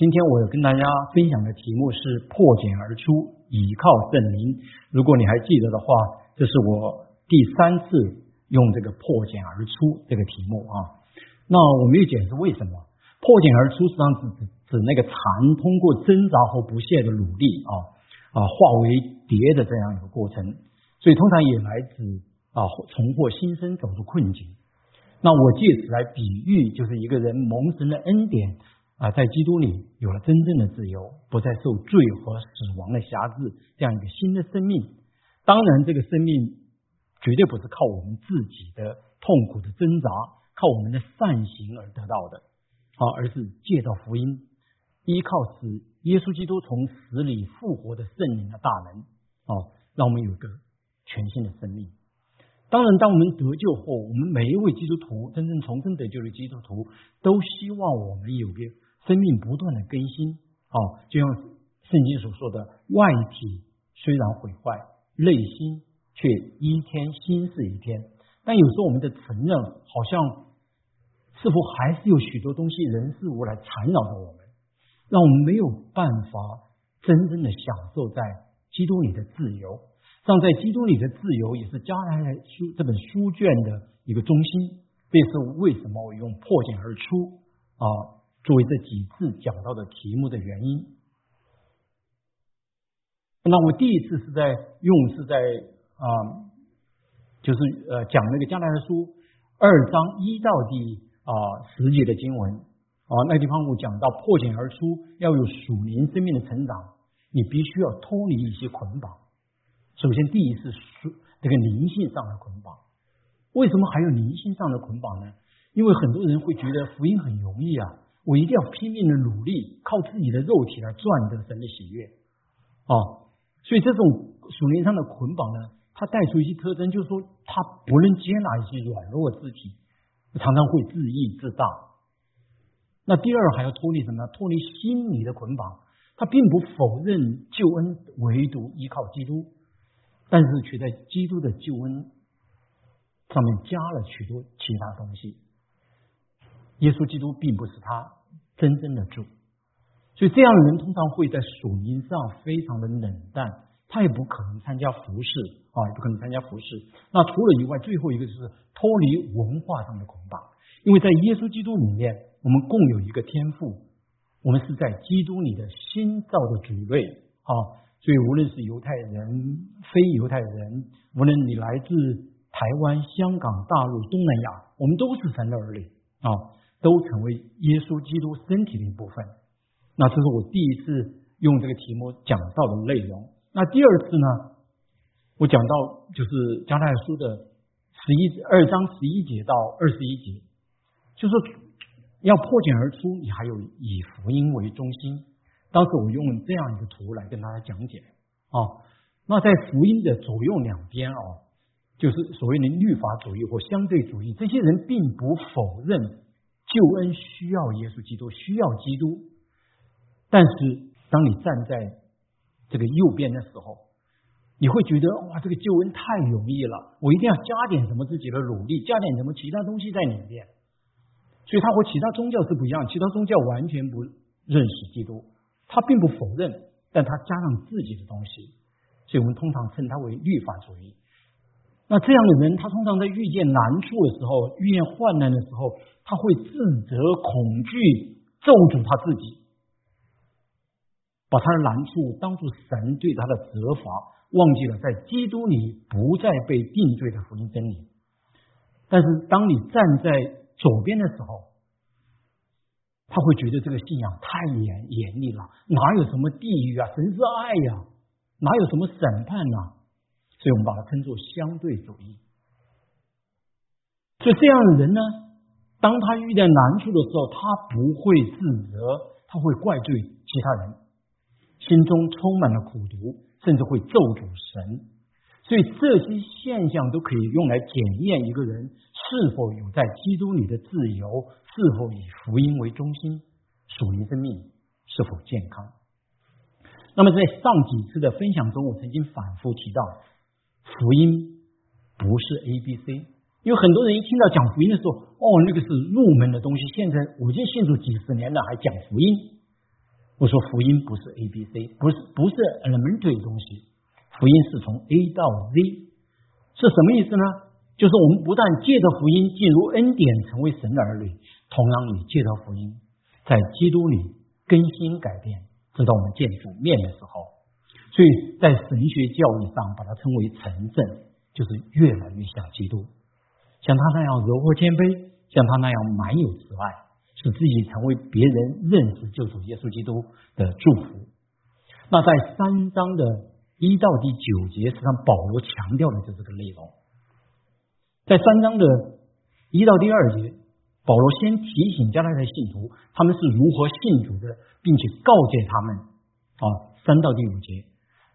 今天我要跟大家分享的题目是破茧而出，倚靠圣灵。如果你还记得的话，这是我第三次用这个破茧而出这个题目啊。那我没有解释为什么破茧而出，实际上是指指那个蚕通过挣扎和不懈的努力啊啊化为蝶的这样一个过程，所以通常也来自啊重获新生，走出困境。那我借此来比喻，就是一个人蒙神的恩典啊，在基督里有了真正的自由，不再受罪和死亡的辖制，这样一个新的生命。当然，这个生命绝对不是靠我们自己的痛苦的挣扎，靠我们的善行而得到的啊，而是借着福音，依靠使耶稣基督从死里复活的圣灵的大能啊，让我们有个全新的生命。当然，当我们得救后，我们每一位基督徒，真正重生得救的基督徒，都希望我们有个生命不断的更新。啊，就像圣经所说的，外体虽然毁坏，内心却一天新似一天。但有时候我们的承认，好像似乎还是有许多东西、人事物来缠绕着我们，让我们没有办法真正的享受在基督里的自由。让在基督里的自由，也是加来书这本书卷的一个中心。这是为什么我用破茧而出啊作为这几次讲到的题目的原因。那我第一次是在用是在啊，就是呃讲那个加拿大书二章一到第啊十节的经文啊，那地方我讲到破茧而出要有属灵生命的成长，你必须要脱离一些捆绑。首先，第一是属这个灵性上的捆绑。为什么还有灵性上的捆绑呢？因为很多人会觉得福音很容易啊，我一定要拼命的努力，靠自己的肉体来赚得神的喜悦啊。所以这种属灵上的捆绑呢，它带出一些特征，就是说它不能接纳一些软弱肢体，常常会自义自大。那第二还要脱离什么呢？脱离心理的捆绑。他并不否认救恩，唯独依靠基督。但是却在基督的救恩上面加了许多其他东西。耶稣基督并不是他真正的主，所以这样的人通常会在属灵上非常的冷淡，他也不可能参加服饰啊，也不可能参加服饰。那除了以外，最后一个就是脱离文化上的捆绑，因为在耶稣基督里面，我们共有一个天赋，我们是在基督里的新造的主类啊。所以，无论是犹太人、非犹太人，无论你来自台湾、香港、大陆、东南亚，我们都是神的儿女啊，都成为耶稣基督身体的一部分。那这是我第一次用这个题目讲到的内容。那第二次呢，我讲到就是加太书的十一二章十一节到二十一节，就是要破茧而出，你还有以福音为中心。当时我用这样一个图来跟大家讲解啊，那在福音的左右两边啊，就是所谓的律法主义或相对主义，这些人并不否认救恩需要耶稣基督，需要基督，但是当你站在这个右边的时候，你会觉得哇，这个救恩太容易了，我一定要加点什么自己的努力，加点什么其他东西在里面，所以他和其他宗教是不一样，其他宗教完全不认识基督。他并不否认，但他加上自己的东西，所以我们通常称他为律法主义。那这样的人，他通常在遇见难处的时候，遇见患难的时候，他会自责、恐惧、咒诅他自己，把他的难处当作神对他的责罚，忘记了在基督里不再被定罪的福音真理。但是，当你站在左边的时候，他会觉得这个信仰太严严厉了，哪有什么地狱啊？神是爱呀，哪有什么审判呢？所以我们把它称作相对主义。所以这样的人呢，当他遇到难处的时候，他不会自责，他会怪罪其他人，心中充满了苦毒，甚至会咒诅神。所以这些现象都可以用来检验一个人是否有在基督里的自由。是否以福音为中心，属灵生命是否健康？那么在上几次的分享中，我曾经反复提到，福音不是 A B C，有很多人一听到讲福音的时候，哦，那个是入门的东西。现在我已经信主几十年了，还讲福音，我说福音不是 A B C，不是不是 elementary 的东西，福音是从 A 到 Z，是什么意思呢？就是我们不但借着福音进入恩典，成为神的儿女，同样也借着福音在基督里更新改变，直到我们见主面的时候。所以在神学教育上，把它称为成圣，就是越来越像基督，像他那样柔和谦卑，像他那样满有慈爱。使自己成为别人认识救主耶稣基督的祝福。那在三章的一到第九节，实际上保罗强调的就是这个内容。在三章的一到第二节，保罗先提醒加拉太信徒他们是如何信主的，并且告诫他们啊，三到第五节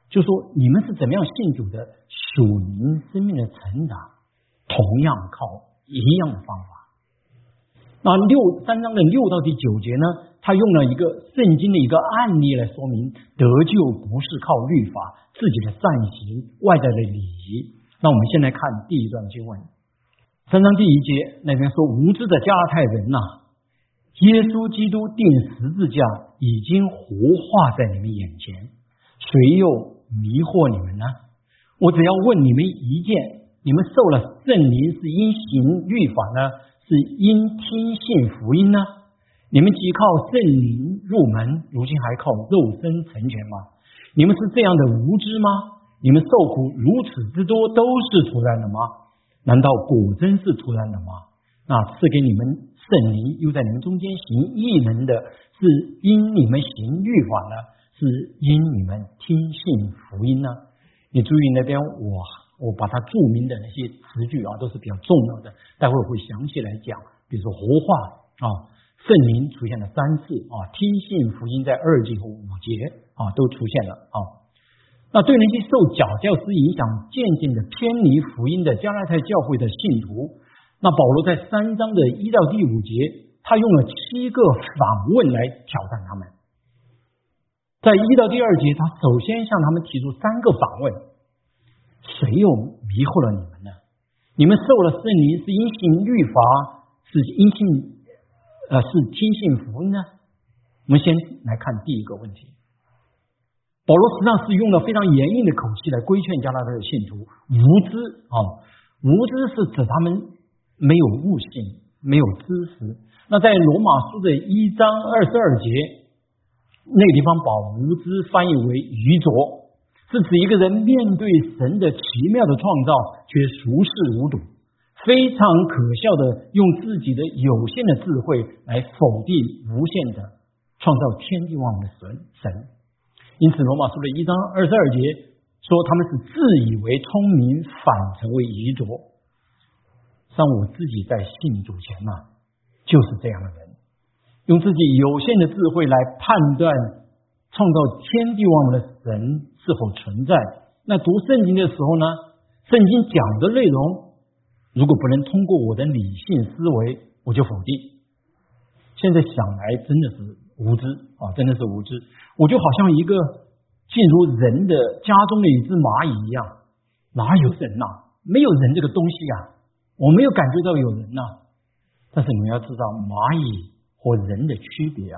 就说你们是怎么样信主的，属灵生命的成长，同样靠一样的方法。那六三章的六到第九节呢？他用了一个圣经的一个案例来说明得救不是靠律法、自己的善行、外在的礼仪。那我们先来看第一段经文，三章第一节那边说：“无知的加太人呐，耶稣基督钉十字架已经活化在你们眼前，谁又迷惑你们呢？我只要问你们一件：你们受了圣灵是因行律法呢？”是因听信福音呢？你们既靠圣灵入门，如今还靠肉身成全吗？你们是这样的无知吗？你们受苦如此之多，都是突然的吗？难道果真是突然的吗？那赐给你们圣灵，又在你们中间行异能的，是因你们行律法呢？是因你们听信福音呢？你注意那边我。我把它注明的那些词句啊，都是比较重要的，待会儿会详细来讲。比如说活化啊，圣灵出现了三次啊，听信福音在二节和五节啊都出现了啊。那对那些受假教师影响，渐渐的偏离福音的加拉太教会的信徒，那保罗在三章的一到第五节，他用了七个反问来挑战他们。在一到第二节，他首先向他们提出三个反问。谁又迷惑了你们呢？你们受了圣灵是因信律法，是因信呃是听信福音呢？我们先来看第一个问题。保罗实际上是用了非常严厉的口气来规劝加拿大的信徒无知啊，无知是指他们没有悟性，没有知识。那在罗马书的一章二十二节那个地方，把无知翻译为愚拙。是指一个人面对神的奇妙的创造，却熟视无睹，非常可笑的用自己的有限的智慧来否定无限的创造天地万物的神神。因此，罗马书的一章二十二节说他们是自以为聪明，反成为愚拙。像我自己在信主前嘛，就是这样的人，用自己有限的智慧来判断创造天地万物的神。是否存在？那读圣经的时候呢？圣经讲的内容，如果不能通过我的理性思维，我就否定。现在想来，真的是无知啊！真的是无知。我就好像一个进入人的家中的一只蚂蚁一样，哪有人呐？没有人这个东西呀！我没有感觉到有人呐。但是你们要知道，蚂蚁和人的区别啊，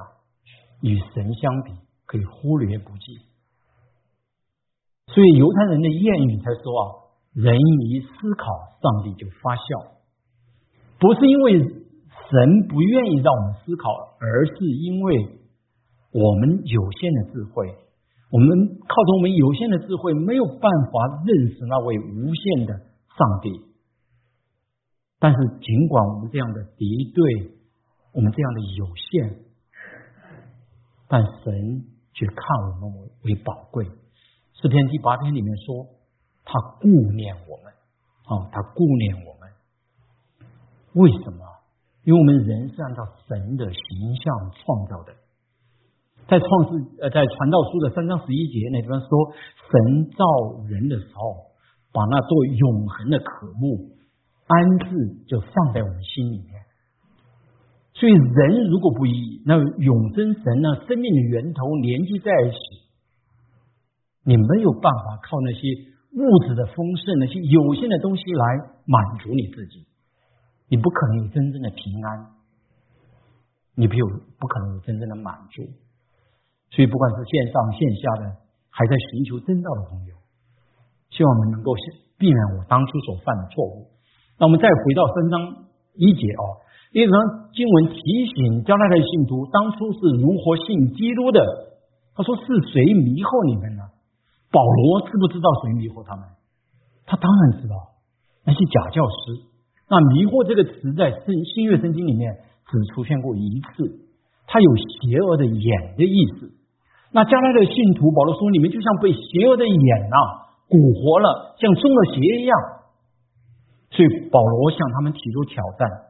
与神相比，可以忽略不计。所以犹太人的谚语才说啊，人一思考，上帝就发笑。不是因为神不愿意让我们思考，而是因为我们有限的智慧，我们靠着我们有限的智慧，没有办法认识那位无限的上帝。但是尽管我们这样的敌对，我们这样的有限，但神却看我们为为宝贵。诗篇第八篇里面说，他顾念我们，啊，他顾念我们。为什么？因为我们人是按照神的形象创造的。在创世呃，在传道书的三章十一节那地方说，神造人的时候，把那座永恒的渴慕安置就放在我们心里面。所以人如果不以那永生神呢生命的源头连接在一起。你没有办法靠那些物质的丰盛、那些有限的东西来满足你自己，你不可能有真正的平安，你不有不可能有真正的满足。所以不管是线上线下的，还在寻求真道的朋友，希望我们能够避免我当初所犯的错误。那我们再回到三章一节哦，一章经文提醒加拉太信徒当初是如何信基督的。他说：“是谁迷惑你们呢？”保罗知不知道谁迷惑他们？他当然知道，那些假教师。那迷惑这个词在圣新约圣经里面只出现过一次，它有邪恶的眼的意思。那加拉的信徒保罗说：“你们就像被邪恶的眼呐蛊惑了，像中了邪一样。”所以保罗向他们提出挑战。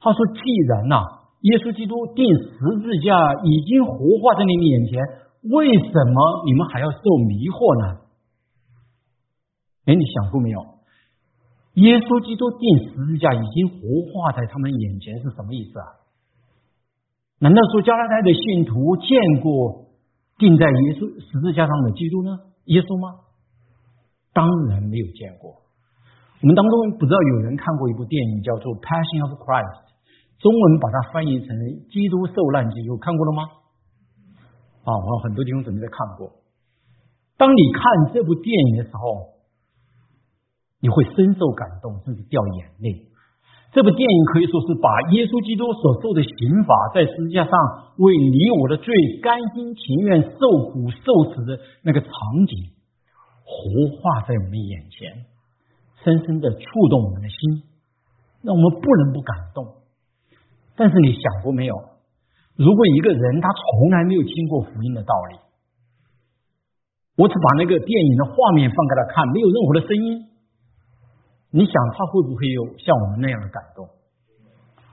他说：“既然呐，耶稣基督钉十字架已经活化在你们眼前。”为什么你们还要受迷惑呢？哎，你想过没有？耶稣基督钉十字架已经活化在他们眼前，是什么意思啊？难道说加拉太的信徒见过钉在耶稣十字架上的基督呢？耶稣吗？当然没有见过。我们当中不知道有人看过一部电影叫做《Passion of Christ》，中文把它翻译成《基督受难记》，有看过了吗？啊，我很多弟兄姊妹在看过。当你看这部电影的时候，你会深受感动，甚至掉眼泪。这部电影可以说是把耶稣基督所受的刑罚，在十字架上为你我的罪甘心情愿受苦受死的那个场景，活化在我们眼前，深深的触动我们的心，让我们不能不感动。但是你想过没有？如果一个人他从来没有听过福音的道理，我只把那个电影的画面放给他看，没有任何的声音，你想他会不会有像我们那样的感动？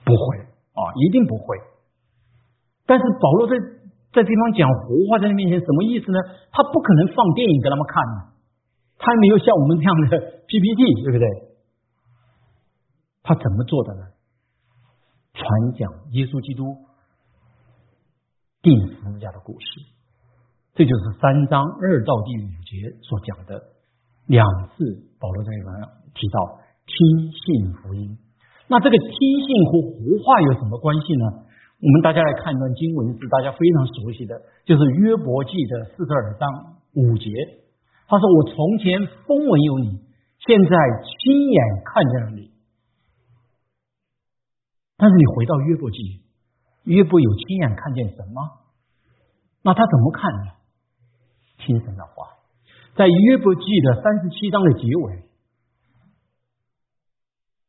不会啊，一定不会。但是保罗在在地方讲活话在他面前什么意思呢？他不可能放电影给他们看呢，他还没有像我们这样的 PPT，对不对？他怎么做的呢？传讲耶稣基督。定十字架的故事，这就是三章二到第五节所讲的两次。保罗在里面提到听信福音，那这个听信和活化有什么关系呢？我们大家来看一段经文，是大家非常熟悉的，就是约伯记的四十二章五节。他说：“我从前风闻有你，现在亲眼看见了你。”但是你回到约伯记。约伯有亲眼看见神吗？那他怎么看呢？听神的话，在约伯记的三十七章的结尾，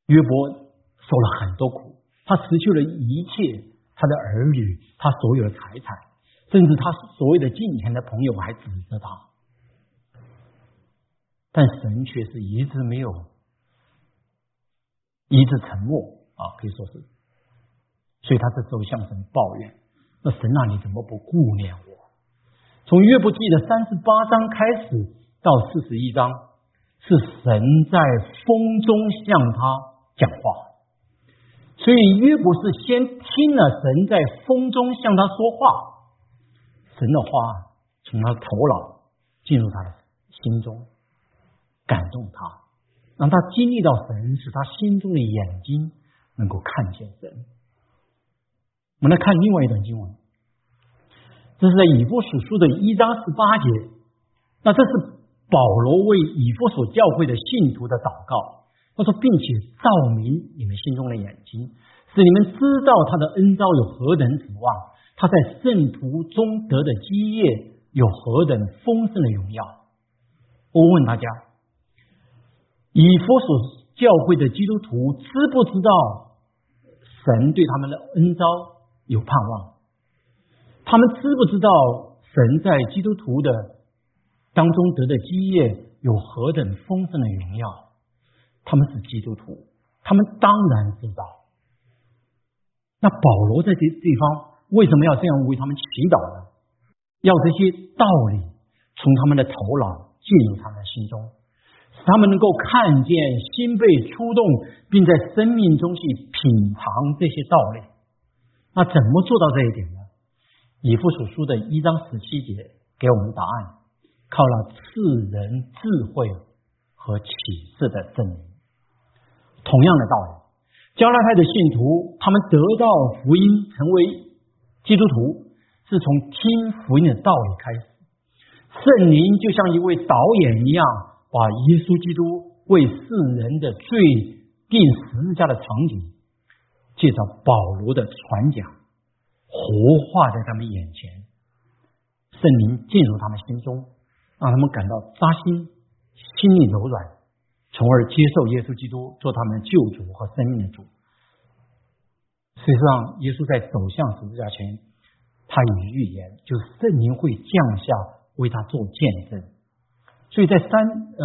约伯受了很多苦，他失去了一切，他的儿女，他所有的财产，甚至他所谓的近前的朋友还指责他，但神却是一直没有，一直沉默啊，可以说是。所以他这时候向神抱怨：“那神啊，你怎么不顾念我？”从约伯记的三十八章开始到四十一章，是神在风中向他讲话。所以约伯是先听了神在风中向他说话，神的话从他头脑进入他的心中，感动他，让他经历到神，使他心中的眼睛能够看见神。我们来看另外一段经文，这是在以弗所书的一章十八节。那这是保罗为以弗所教会的信徒的祷告。他说，并且照明你们心中的眼睛，使你们知道他的恩招有何等指望，他在圣徒中得的基业有何等丰盛的荣耀。我问大家，以弗所教会的基督徒知不知道神对他们的恩招？有盼望，他们知不知道神在基督徒的当中得的基业有何等丰盛的荣耀？他们是基督徒，他们当然知道。那保罗在这地方为什么要这样为他们祈祷呢？要这些道理从他们的头脑进入他们的心中，使他们能够看见心被触动，并在生命中去品尝这些道理。那怎么做到这一点呢？以父所书的一章十七节给我们答案：靠了赐人智慧和启示的证明。同样的道理，加拉太的信徒他们得到福音，成为基督徒，是从听福音的道理开始。圣灵就像一位导演一样，把耶稣基督为世人的罪定十字架的场景，借着保罗的传讲，活化在他们眼前。圣灵进入他们心中，让他们感到扎心，心里柔软，从而接受耶稣基督做他们的救主和生命的主。实际上，耶稣在走向十字架前，他有预言，就是圣灵会降下为他做见证。所以在三呃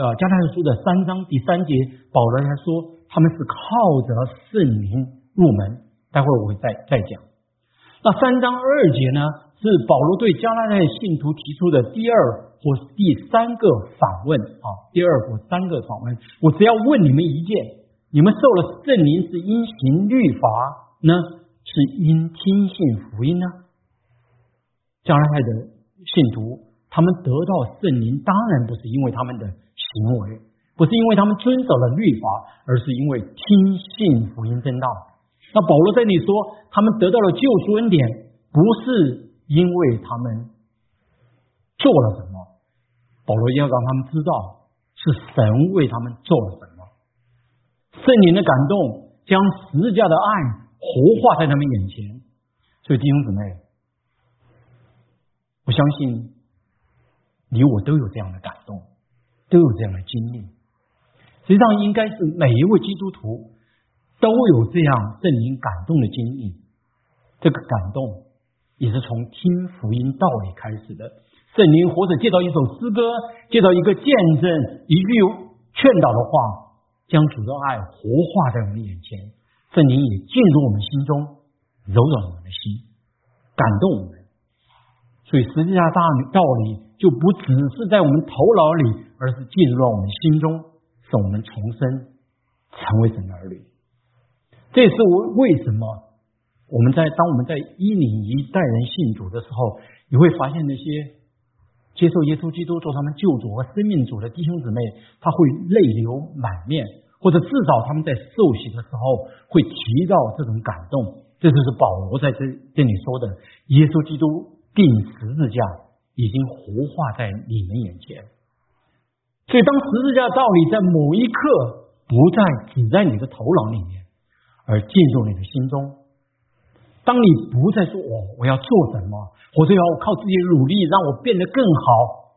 呃加太书的三章第三节，保罗他说他们是靠着圣灵入门。待会我会再再讲。那三章二节呢，是保罗对加拉太信徒提出的第二或第三个访问啊，第二或三个访问。我只要问你们一件。你们受了圣灵是因行律法呢，是因听信福音呢？加拉太的信徒，他们得到圣灵，当然不是因为他们的行为，不是因为他们遵守了律法，而是因为听信福音正道。那保罗在那里说，他们得到了救赎恩典，不是因为他们做了什么，保罗要让他们知道，是神为他们做了什么。圣灵的感动将十字架的爱活化在他们眼前，所以弟兄姊妹，我相信你我都有这样的感动，都有这样的经历。实际上，应该是每一位基督徒都有这样圣灵感动的经历。这个感动也是从听福音道理开始的。圣灵或者借到一首诗歌，借到一个见证，一句劝导的话。将主的爱活化在我们眼前，圣灵也进入我们心中，柔软我们的心，感动我们。所以实际上大道理就不只是在我们头脑里，而是进入了我们心中，使我们重生，成为神的儿女。这也是我为什么我们在当我们在一领一代人信主的时候，你会发现那些接受耶稣基督做他们救主和生命主的弟兄姊妹，他会泪流满面。或者至少他们在受洗的时候会提到这种感动，这就是保罗在这这里说的：耶稣基督定十字架已经活化在你们眼前。所以，当十字架的道理在某一刻不再只在你的头脑里面，而进入你的心中，当你不再说“我我要做什么”或者要靠自己努力让我变得更好，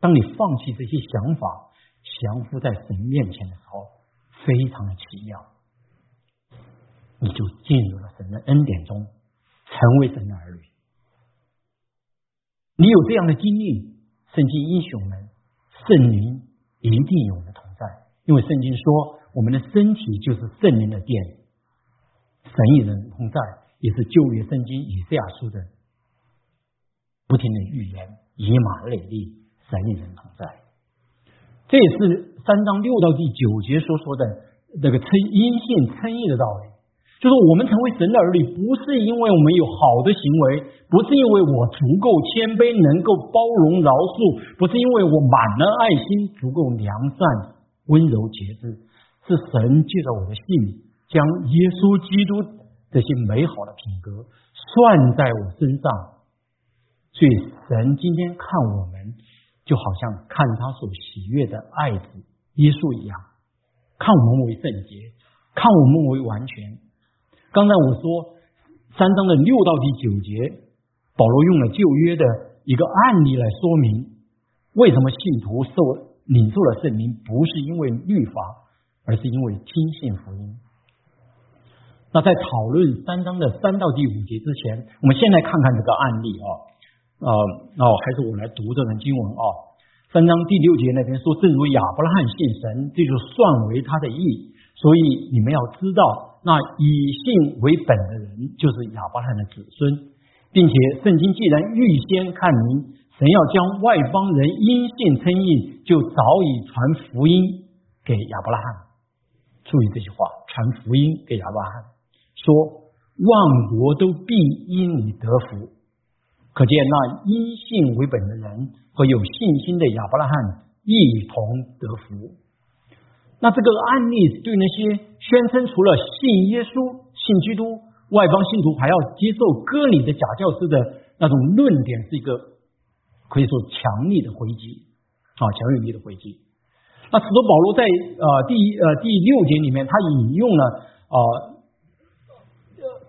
当你放弃这些想法。降服在神面前的时候，非常的奇妙，你就进入了神的恩典中，成为神的儿女。你有这样的经历，圣经英雄们，圣灵一定有我们同在，因为圣经说，我们的身体就是圣灵的殿，神与人同在，也是旧约圣经以赛亚书的。不停的预言，以马内利，神与人同在。这也是三章六到第九节所说的那个称因信称义的道理，就是我们成为神的儿女，不是因为我们有好的行为，不是因为我足够谦卑，能够包容饶恕，不是因为我满了爱心，足够良善、温柔、节制，是神借着我的信，将耶稣基督这些美好的品格算在我身上，所以神今天看我们。就好像看他所喜悦的爱子耶稣一样，看我们为圣洁，看我们为完全。刚才我说三章的六到第九节，保罗用了旧约的一个案例来说明，为什么信徒受领受了圣灵，不是因为律法，而是因为听信福音。那在讨论三章的三到第五节之前，我们先来看看这个案例啊。啊，哦，还是我来读这段经文啊。三章第六节那边说，正如亚伯拉罕信神，这就算为他的义。所以你们要知道，那以信为本的人，就是亚伯拉罕的子孙，并且圣经既然预先看明，神要将外邦人因信称义，就早已传福音给亚伯拉罕。注意这句话，传福音给亚伯拉罕，说万国都必因你得福。可见，那因信为本的人和有信心的亚伯拉罕一同得福。那这个案例对那些宣称除了信耶稣、信基督外邦信徒还要接受割礼的假教师的那种论点，是一个可以说强力的回击啊，强有力的回击。那使徒保罗在呃第一呃第六节里面，他引用了啊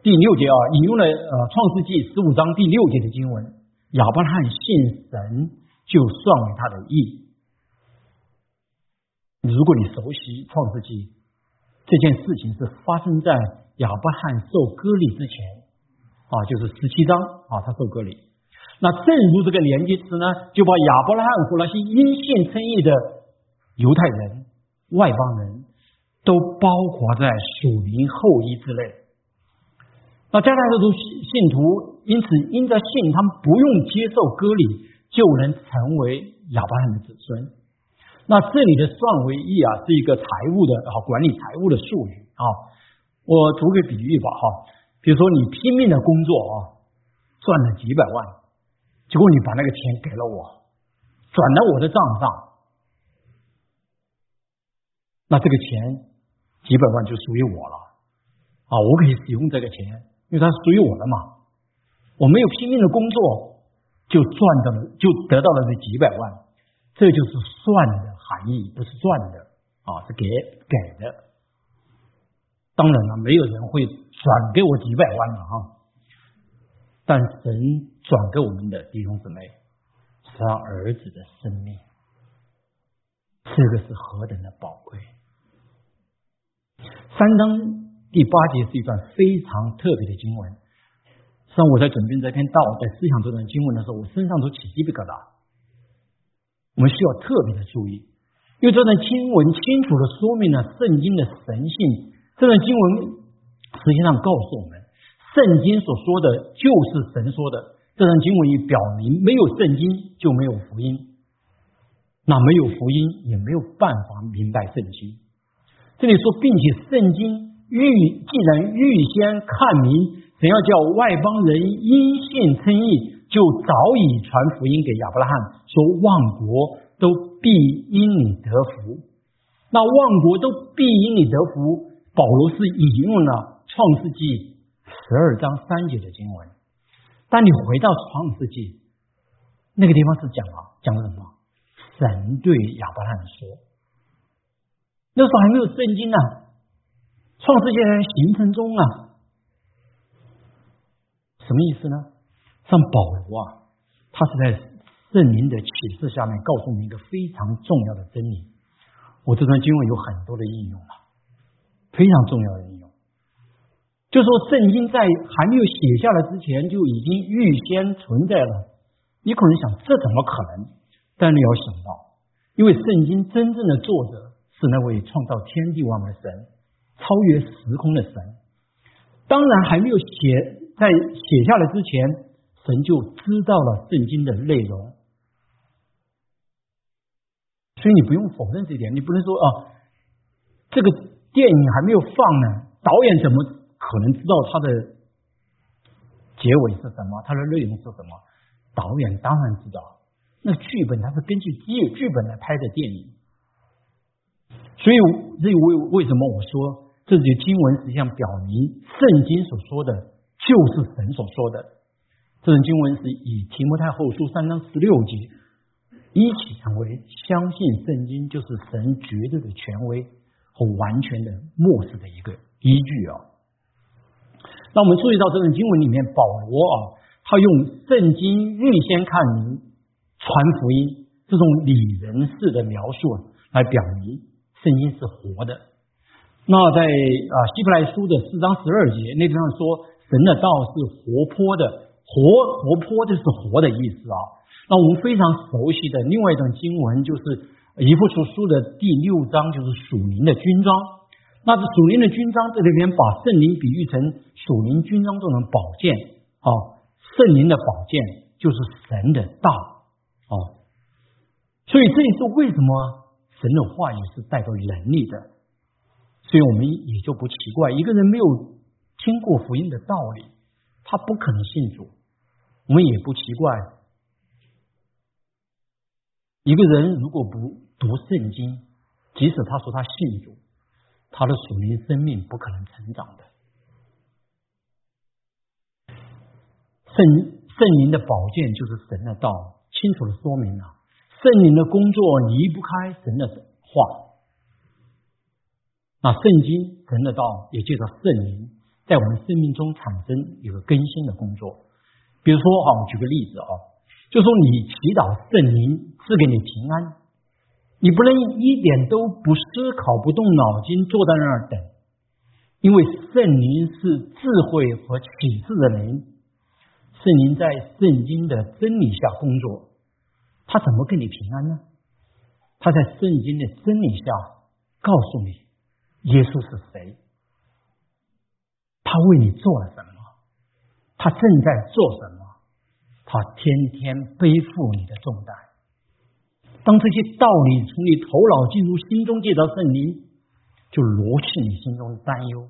第六节啊，引用了呃创世纪十五章第六节的经文，亚伯拉罕信神，就算为他的义。如果你熟悉创世纪，这件事情是发生在亚伯罕受割礼之前啊，就是十七章啊，他受割礼。那正如这个连接词呢，就把亚伯拉罕和那些因信称义的。犹太人、外邦人都包括在属灵后裔之内。那加拿大的信徒，因此因着信，他们不用接受割礼，就能成为亚伯拉罕的子孙。那这里的算为义啊，是一个财务的啊管理财务的术语啊。我做个比喻吧哈，比如说你拼命的工作啊，赚了几百万，结果你把那个钱给了我，转到我的账上。那这个钱几百万就属于我了啊！我可以使用这个钱，因为它是属于我的嘛。我没有拼命的工作，就赚到了，就得到了这几百万。这就是算的含义，不是赚的啊，是给给的。当然了，没有人会转给我几百万了哈。但神转给我们的弟兄姊妹是他儿子的生命，这个是何等的宝贵！三章第八节是一段非常特别的经文。实际上，我在准备这篇道，在思想这段经文的时候，我身上都起鸡皮疙瘩。我们需要特别的注意，因为这段经文清楚的说明了圣经的神性。这段经文实际上告诉我们，圣经所说的就是神说的。这段经文也表明，没有圣经就没有福音，那没有福音也没有办法明白圣经。这里说，并且圣经预既然预先看明，怎样叫外邦人因信称义，就早已传福音给亚伯拉罕，说万国都必因你得福。那万国都必因你得福，保罗是引用了创世纪十二章三节的经文。当你回到创世纪那个地方，是讲了讲了什么？神对亚伯拉罕说。那时候还没有圣经呢，创世界形成中啊，什么意思呢？像保罗啊，他是在圣灵的启示下面告诉我们一个非常重要的真理。我这段经文有很多的应用啊，非常重要的应用。就说圣经在还没有写下来之前就已经预先存在了。你可能想这怎么可能？但你要想到，因为圣经真正的作者。是那位创造天地万物的神，超越时空的神。当然，还没有写在写下来之前，神就知道了圣经的内容。所以你不用否认这一点，你不能说啊，这个电影还没有放呢，导演怎么可能知道它的结尾是什么，它的内容是什么？导演当然知道，那剧本它是根据剧剧本来拍的电影。所以，这为为什么我说这些经文实际上表明圣经所说的就是神所说的？这种经文是以提摩太后书三章十六节一起成为相信圣经就是神绝对的权威和完全的漠视的一个依据啊。那我们注意到这种经文里面，保罗啊，他用圣经预先看明传福音这种拟人式的描述来表明。圣经是活的。那在啊希伯来书的四章十二节那地方说，神的道是活泼的，活活泼就是活的意思啊。那我们非常熟悉的另外一段经文就是以弗所书的第六章，就是属灵的军装。那这属灵的军装在这边把圣灵比喻成属灵军装中的宝剑啊，圣灵的宝剑就是神的道啊。所以这也是为什么。神的话语是带着能力的，所以我们也就不奇怪，一个人没有听过福音的道理，他不可能信主。我们也不奇怪，一个人如果不读圣经，即使他说他信主，他的属灵生命不可能成长的。圣圣灵的宝剑就是神的道，清楚的说明了圣灵的工作离不开神的话。那圣经神的道也借着圣灵在我们生命中产生有个更新的工作。比如说哈，我举个例子啊，就说你祈祷圣灵赐给你平安，你不能一点都不思考、不动脑筋坐在那儿等，因为圣灵是智慧和启示的人，圣灵在圣经的真理下工作，他怎么给你平安呢？他在圣经的真理下告诉你耶稣是谁，他为你做了什么。他正在做什么？他天天背负你的重担。当这些道理从你头脑进入心中，借着圣灵，就罗去你心中的担忧，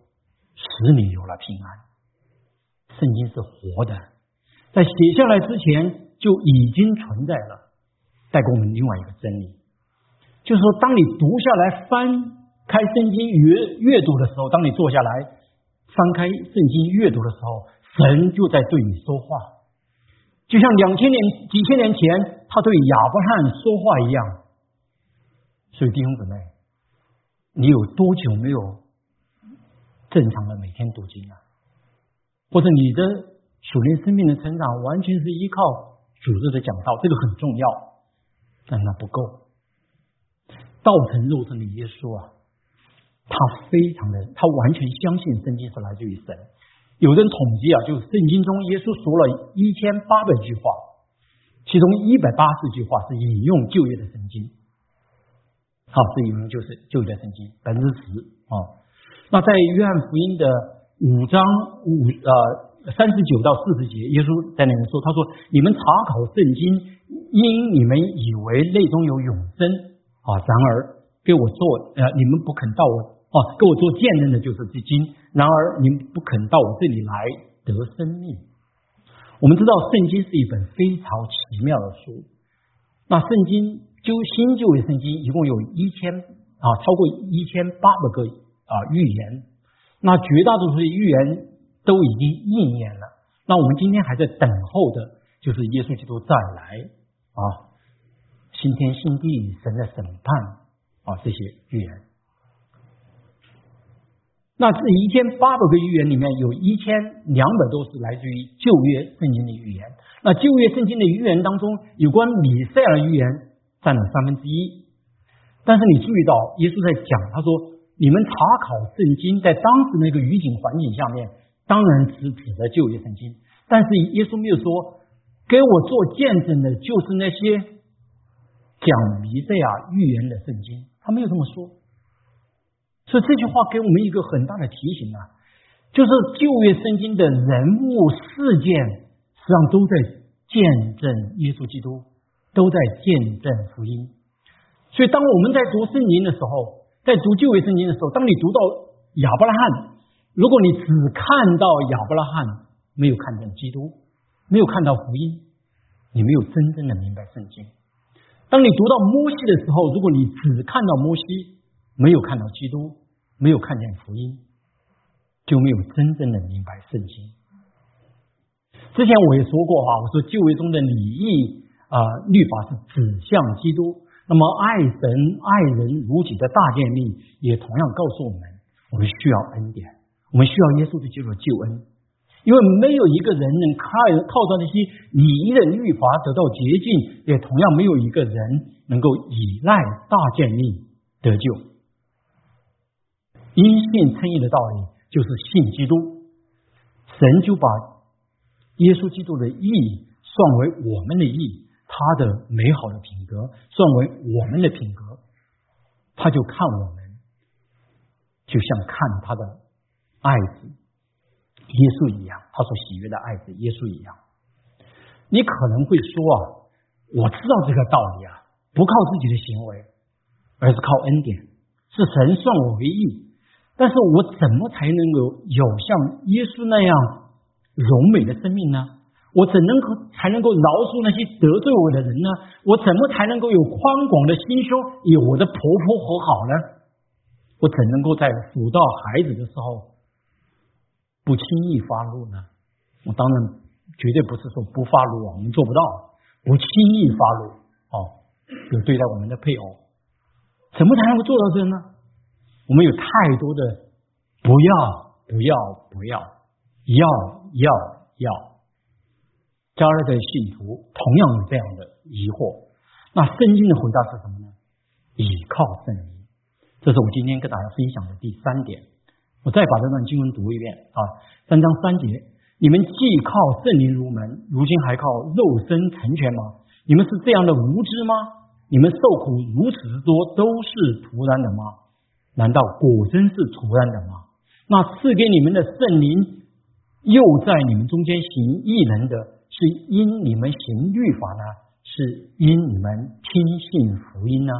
使你有了平安。圣经是活的，在写下来之前就已经存在了，带给我们另外一个真理，就是说，当你读下来、翻开圣经阅阅读的时候，当你坐下来翻开圣经阅读的时候。神就在对你说话，就像两千年、几千年前他对亚伯罕说话一样。所以弟兄姊妹，你有多久没有正常的每天读经了？或者你的属灵生命的成长完全是依靠主日的讲道，这个很重要，但那不够。道成肉身的耶稣啊，他非常的，他完全相信圣经是来自于神。有人统计啊，就是圣经中耶稣说了一千八百句话，其中一百八十句话是引用旧约的圣经，好，这引用就是旧约圣经百分之十啊。那在约翰福音的五章五呃三十九到四十节，耶稣在那里说：“他说你们查考圣经，因你们以为内中有永生啊，然而给我做呃，你们不肯到我。”哦，给我做见证的就是这经。然而，您不肯到我这里来得生命。我们知道，圣经是一本非常奇妙的书。那圣经就新旧约圣经一共有一千啊，超过一千八百个啊预言。那绝大多数的预言都已经应验了。那我们今天还在等候的，就是耶稣基督再来啊，新天新地，神的审判啊，这些预言。那这一千八百个预言里面，有一千两百多是来自于旧约圣经的预言。那旧约圣经的预言当中，有关米赛尔预言占了三分之一。但是你注意到，耶稣在讲，他说：“你们查考圣经，在当时那个语境环境下面，当然是指的旧约圣经。但是耶稣没有说，给我做见证的，就是那些讲弥赛亚预言的圣经。他没有这么说。”所以这句话给我们一个很大的提醒啊，就是旧约圣经的人物事件，实际上都在见证耶稣基督，都在见证福音。所以，当我们在读圣经的时候，在读旧约圣经的时候，当你读到亚伯拉罕，如果你只看到亚伯拉罕，没有看见基督，没有看到福音，你没有真正的明白圣经。当你读到摩西的时候，如果你只看到摩西，没有看到基督。没有看见福音，就没有真正的明白圣经。之前我也说过哈，我说旧约中的礼义啊律法是指向基督，那么爱神爱人如己的大诫命也同样告诉我们，我们需要恩典，我们需要耶稣的基督救恩，因为没有一个人能靠靠着那些礼仪的律法得到洁净，也同样没有一个人能够依赖大诫命得救。因信称义的道理就是信基督，神就把耶稣基督的义算为我们的义，他的美好的品格算为我们的品格，他就看我们，就像看他的爱子耶稣一样，他所喜悦的爱子耶稣一样。你可能会说啊，我知道这个道理啊，不靠自己的行为，而是靠恩典，是神算我为义。但是我怎么才能够有像耶稣那样荣美的生命呢？我怎能够才能够饶恕那些得罪我的人呢？我怎么才能够有宽广的心胸与我的婆婆和好呢？我怎能够在辅导孩子的时候不轻易发怒呢？我当然绝对不是说不发怒，我们做不到，不轻易发怒哦，就对待我们的配偶，怎么才能够做到这呢？我们有太多的不要不要不要要要要，加勒的信徒同样有这样的疑惑，那圣经的回答是什么呢？倚靠圣灵，这是我今天跟大家分享的第三点。我再把这段经文读一遍啊，三章三节，你们既靠圣灵入门，如今还靠肉身成全吗？你们是这样的无知吗？你们受苦如此之多，都是徒然的吗？难道果真是徒然的吗？那赐给你们的圣灵，又在你们中间行异能的，是因你们行律法呢，是因你们听信福音呢？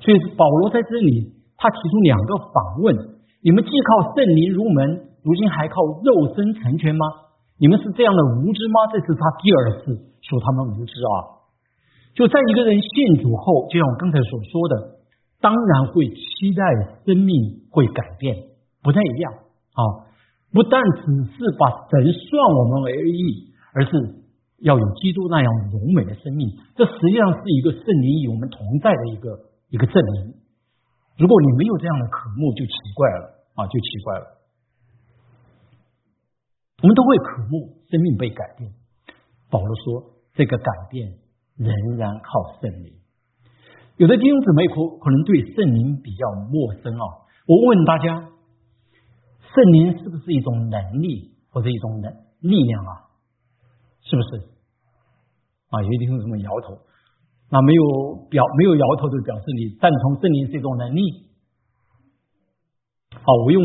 所以保罗在这里。他提出两个反问：你们既靠圣灵入门，如今还靠肉身成全吗？你们是这样的无知吗？这是他第二次说他们无知啊！就在一个人信主后，就像我刚才所说的，当然会期待生命会改变，不太一样啊！不但只是把神算我们而已，而是要有基督那样荣美的生命。这实际上是一个圣灵与我们同在的一个一个证明。如果你没有这样的渴慕，就奇怪了啊，就奇怪了。我们都会渴慕生命被改变。保罗说，这个改变仍然靠圣灵。有的弟兄姊妹可可能对圣灵比较陌生啊。我问大家，圣灵是不是一种能力或者一种能力量啊？是不是？啊，有的弟兄姊妹摇头。那没有表没有摇头的表示你赞同圣灵是一种能力。好，我用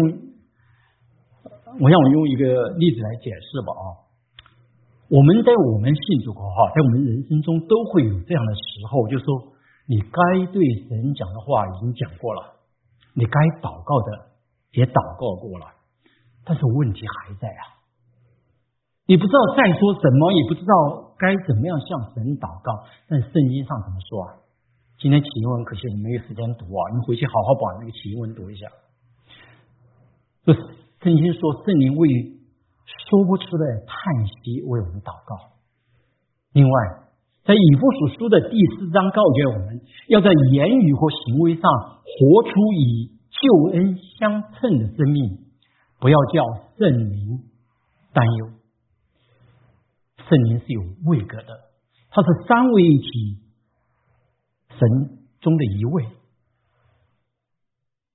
我想我用一个例子来解释吧啊。我们在我们信主后哈，在我们人生中都会有这样的时候，就说你该对神讲的话已经讲过了，你该祷告的也祷告过了，但是问题还在啊。你不知道再说什么，也不知道该怎么样向神祷告。但圣经上怎么说啊？今天启文可惜我没有时间读啊，你回去好好把那个启文读一下。这圣经说圣灵为说不出的叹息为我们祷告。另外，在以弗所书的第四章告诫我们，要在言语或行为上活出以救恩相称的生命，不要叫圣灵担忧。圣灵是有位格的，它是三位一体神中的一位，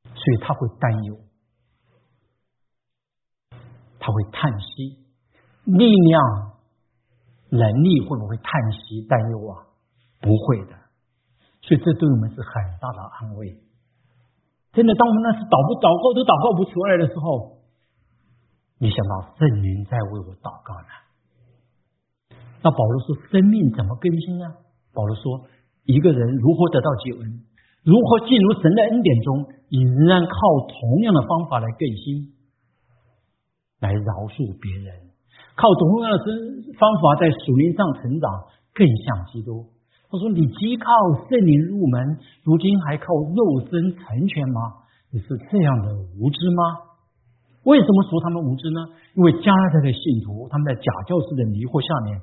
所以他会担忧，他会叹息，力量、能力会不会叹息担忧啊？不会的，所以这对我们是很大的安慰。真的，当我们那时祷不祷告都祷告不出来的时候，你想到圣灵在为我祷告呢？那保罗说：“生命怎么更新呢？”保罗说：“一个人如何得到救恩，如何进入神的恩典中，你仍然靠同样的方法来更新，来饶恕别人，靠同样的方法在属灵上成长，更像基督。”他说：“你既靠圣灵入门，如今还靠肉身成全吗？你是这样的无知吗？为什么说他们无知呢？因为加拉太的信徒，他们在假教师的迷惑下面。”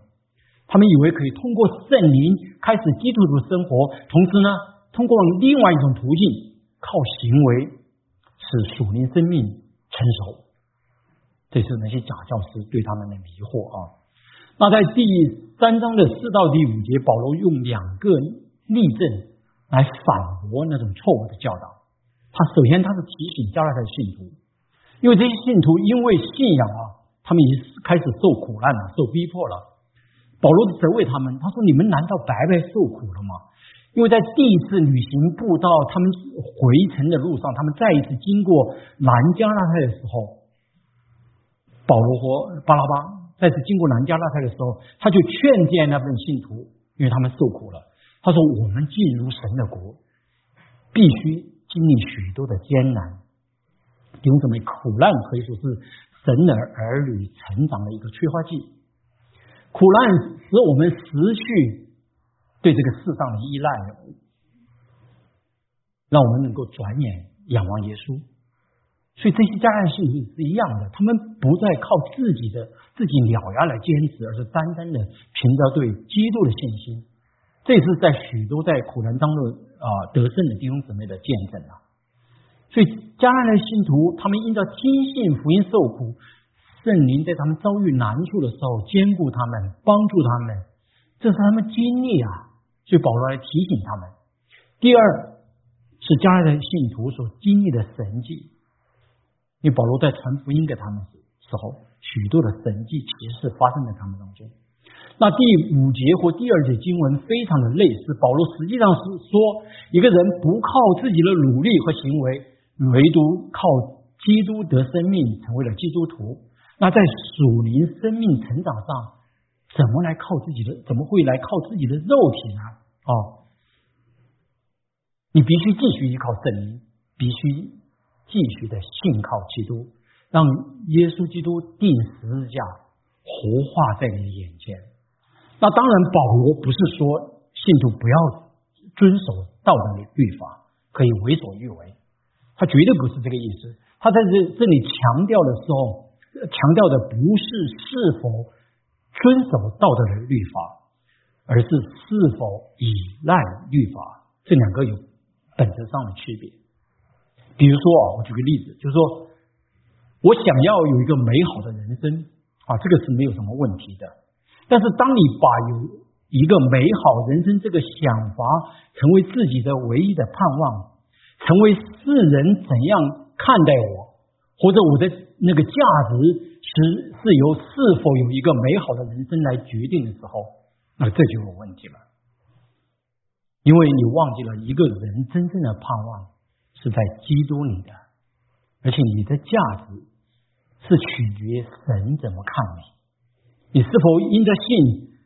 他们以为可以通过圣灵开始基督徒生活，同时呢，通过另外一种途径，靠行为使属灵生命成熟。这是那些假教师对他们的迷惑啊。那在第三章的四到第五节，保罗用两个例证来反驳那种错误的教导。他首先他是提醒加拉太信徒，因为这些信徒因为信仰啊，他们已经开始受苦难了，受逼迫了。保罗责备他们，他说：“你们难道白白受苦了吗？因为在第一次旅行步到他们回程的路上，他们再一次经过南加拉太的时候，保罗和巴拉巴再次经过南加拉太的时候，他就劝诫那份信徒，因为他们受苦了。他说：我们进入神的国，必须经历许多的艰难，弟兄姊妹，苦难可以说是神的儿女成长的一个催化剂。”苦难使我们失去对这个世上的依赖，让我们能够转眼仰望耶稣。所以这些迦南信徒是一样的，他们不再靠自己的自己咬牙来坚持，而是单单的凭着对基督的信心。这是在许多在苦难当中啊得胜的弟兄姊妹的见证啊。所以迦南的信徒，他们因着听信福音受苦，圣灵在他们遭遇难处的时候兼顾他们，帮助他们，这是他们经历啊。所以保罗来提醒他们。第二是迦南的信徒所经历的神迹。因为保罗在传福音给他们时时候，许多的神迹奇事发生在他们当中。那第五节和第二节经文非常的类似，保罗实际上是说，一个人不靠自己的努力和行为，唯独靠基督得生命，成为了基督徒。那在属灵生命成长上，怎么来靠自己的？怎么会来靠自己的肉体呢？哦，你必须继续依靠圣灵，必须。继续的信靠基督，让耶稣基督定十字架活化在你的眼前。那当然，保罗不是说信徒不要遵守道德的律法，可以为所欲为，他绝对不是这个意思。他在这这里强调的时候，强调的不是是否遵守道德的律法，而是是否依赖律法，这两个有本质上的区别。比如说啊，我举个例子，就是说我想要有一个美好的人生啊，这个是没有什么问题的。但是当你把有一个美好人生这个想法成为自己的唯一的盼望，成为世人怎样看待我，或者我的那个价值是是由是否有一个美好的人生来决定的时候，那这就有问题了，因为你忘记了一个人真正的盼望。是在基督里的，而且你的价值是取决神怎么看你，你是否因着信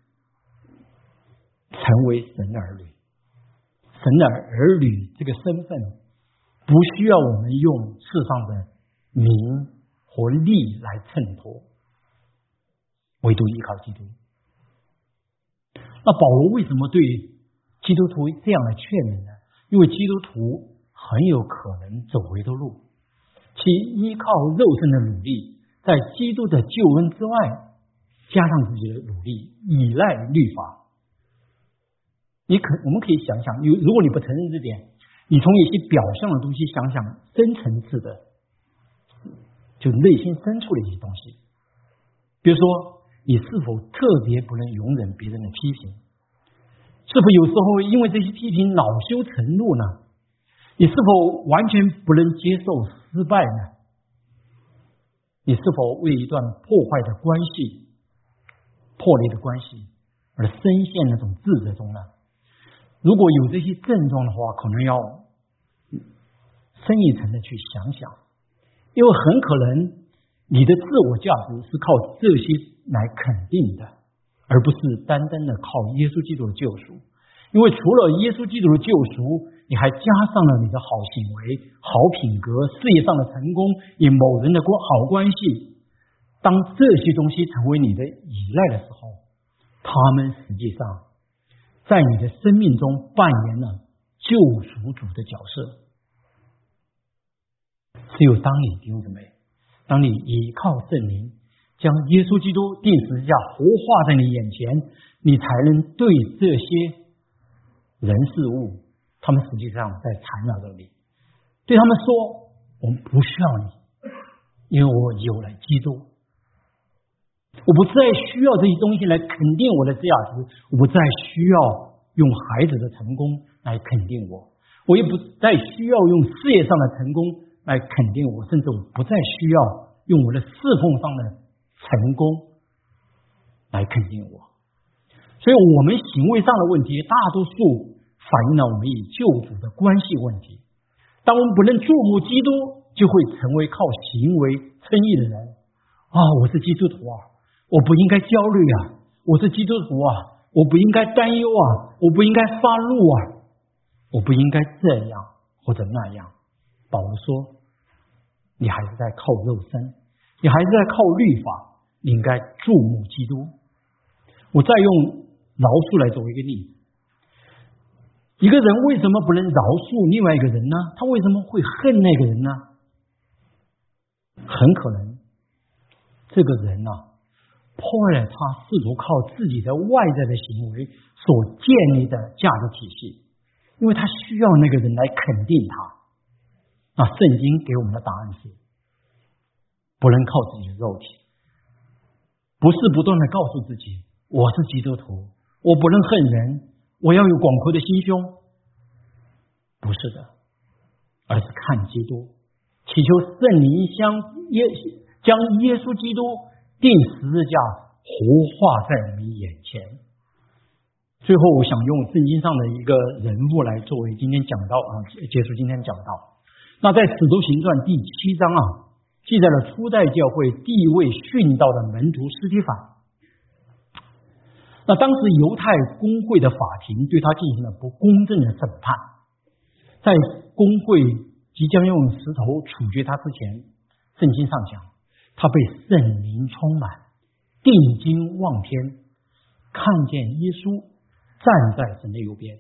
成为神的儿女？神的儿女这个身份不需要我们用世上的名和利来衬托，唯独依靠基督。那保罗为什么对基督徒这样的劝勉呢？因为基督徒。很有可能走回头路，其依靠肉身的努力，在基督的救恩之外，加上自己的努力，依赖律法。你可我们可以想想，有如果你不承认这点，你从一些表象的东西想想深层次的，就内心深处的一些东西。比如说，你是否特别不能容忍别人的批评？是否有时候因为这些批评恼羞成怒呢？你是否完全不能接受失败呢？你是否为一段破坏的关系、破裂的关系而深陷那种自责中呢？如果有这些症状的话，可能要深一层的去想想，因为很可能你的自我价值是靠这些来肯定的，而不是单单的靠耶稣基督的救赎。因为除了耶稣基督的救赎，你还加上了你的好行为、好品格、事业上的成功，与某人的关好关系。当这些东西成为你的依赖的时候，他们实际上在你的生命中扮演了救赎主的角色。只有当你弟兄姊妹，当你依靠圣灵，将耶稣基督定时下活化在你眼前，你才能对这些人事物。他们实际上在缠绕着你，对他们说：“我们不需要你，因为我有了基督，我不再需要这些东西来肯定我的价值，我不再需要用孩子的成功来肯定我，我也不再需要用事业上的成功来肯定我，甚至我不再需要用我的侍奉上的成功来肯定我。所以，我们行为上的问题，大多数。”反映了我们与救主的关系问题。当我们不能注目基督，就会成为靠行为称义的人。啊，我是基督徒啊，我不应该焦虑啊！我是基督徒啊，我不应该担忧啊，我不应该发怒啊，我不应该这样或者那样。保罗说：“你还是在靠肉身，你还是在靠律法，你应该注目基督。”我再用饶恕来作为一个例子。一个人为什么不能饶恕另外一个人呢？他为什么会恨那个人呢？很可能这个人呐，破坏了他试图靠自己的外在的行为所建立的价值体系，因为他需要那个人来肯定他。那圣经给我们的答案是：不能靠自己的肉体，不是不断的告诉自己我是基督徒，我不能恨人，我要有广阔的心胸。不是的，而是看基督，祈求圣灵将耶将耶稣基督钉十字架活化在我们眼前。最后，我想用圣经上的一个人物来作为今天讲到啊，结束今天讲到。那在《使徒行传》第七章啊，记载了初代教会地位殉道的门徒斯提法。那当时犹太公会的法庭对他进行了不公正的审判。在工会即将用石头处决他之前，圣经上讲，他被圣灵充满，定睛望天，看见耶稣站在神的右边。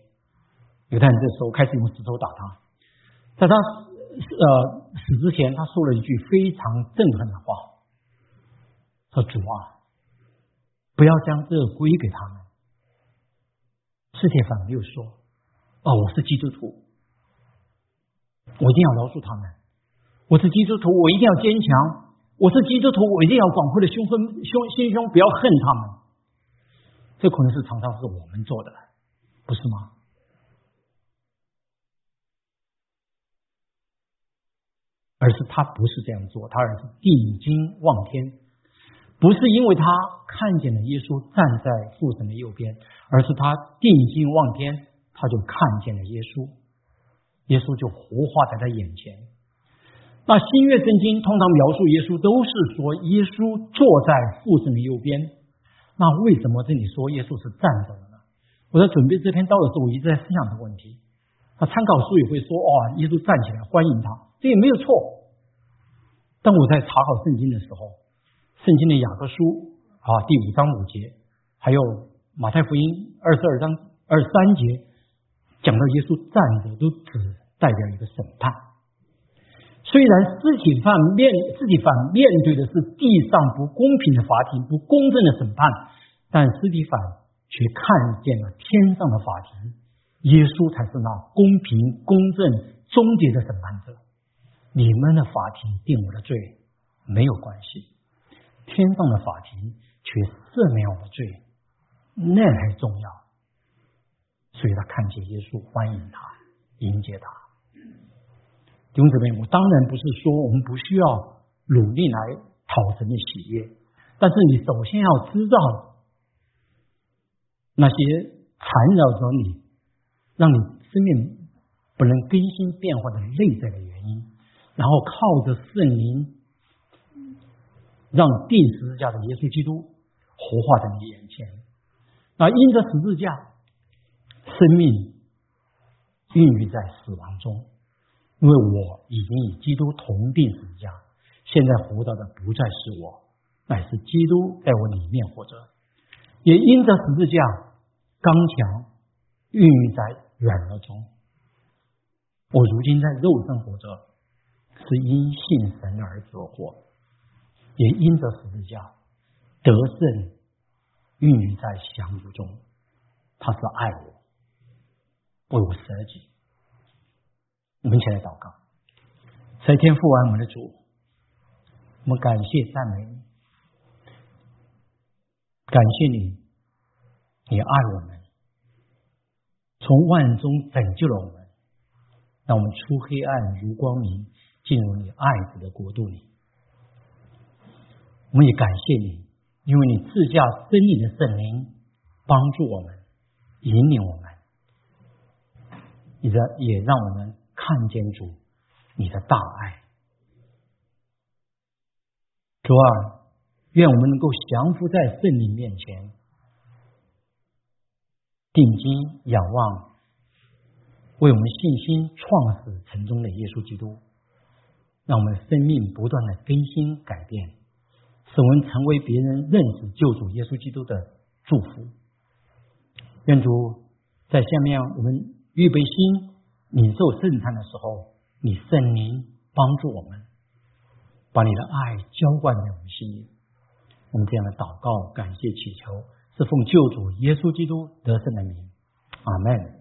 犹太人这时候开始用石头打他，在他呃死之前，他说了一句非常震撼的话：“说主啊，不要将这归给他们。”世界反又说：“哦，我是基督徒。”我一定要饶恕他们。我是基督徒，我一定要坚强。我是基督徒，我一定要广阔的胸胸胸心胸，不要恨他们。这可能是常常是我们做的，不是吗？而是他不是这样做，他而是定睛望天，不是因为他看见了耶稣站在父神的右边，而是他定睛望天，他就看见了耶稣。耶稣就活化在他眼前。那新约圣经通常描述耶稣都是说耶稣坐在父神的右边。那为什么这里说耶稣是站着的呢？我在准备这篇道的时候，我一直在思想这个问题。那参考书也会说，哦，耶稣站起来欢迎他，这也没有错。但我在查考圣经的时候，圣经的雅各书啊第五章五节，还有马太福音二十二章二十三节，讲到耶稣站着都只。代表一个审判，虽然尸体犯面尸体犯面对的是地上不公平的法庭、不公正的审判，但尸体犯却看见了天上的法庭，耶稣才是那公平、公正、终结的审判者。你们的法庭定我的罪没有关系，天上的法庭却赦免我的罪，那才重要。所以他看见耶稣，欢迎他，迎接他。弟兄姊妹，我当然不是说我们不需要努力来讨神的喜悦，但是你首先要知道那些缠绕着你、让你生命不能更新变化的内在的原因，然后靠着圣灵，让钉十字架的耶稣基督活化在你眼前。那因着十字架，生命孕育在死亡中。因为我已经与基督同定十字架，现在活着的不再是我，乃是基督在我里面活着。也因着十字架刚强，孕育在软弱中。我如今在肉身活着，是因信神而而活。也因着十字架得胜，孕育在降服中。他是爱我，为我舍己。我们一起来祷告，在天父啊，我们的主，我们感谢赞美你，感谢你，你爱我们，从万中拯救了我们，让我们出黑暗如光明，进入你爱子的国度里。我们也感谢你，因为你自驾真理的圣灵帮助我们，引领我们，你的也让我们。看见主，你的大爱，主啊，愿我们能够降服在圣灵面前，定睛仰望，为我们信心创始成终的耶稣基督，让我们生命不断的更新改变，使我们成为别人认识救主耶稣基督的祝福。愿主在下面我们预备心。领受圣餐的时候，你圣灵帮助我们，把你的爱浇灌在我们心里。我们这样的祷告、感谢、祈求，是奉救主耶稣基督得胜的名。阿门。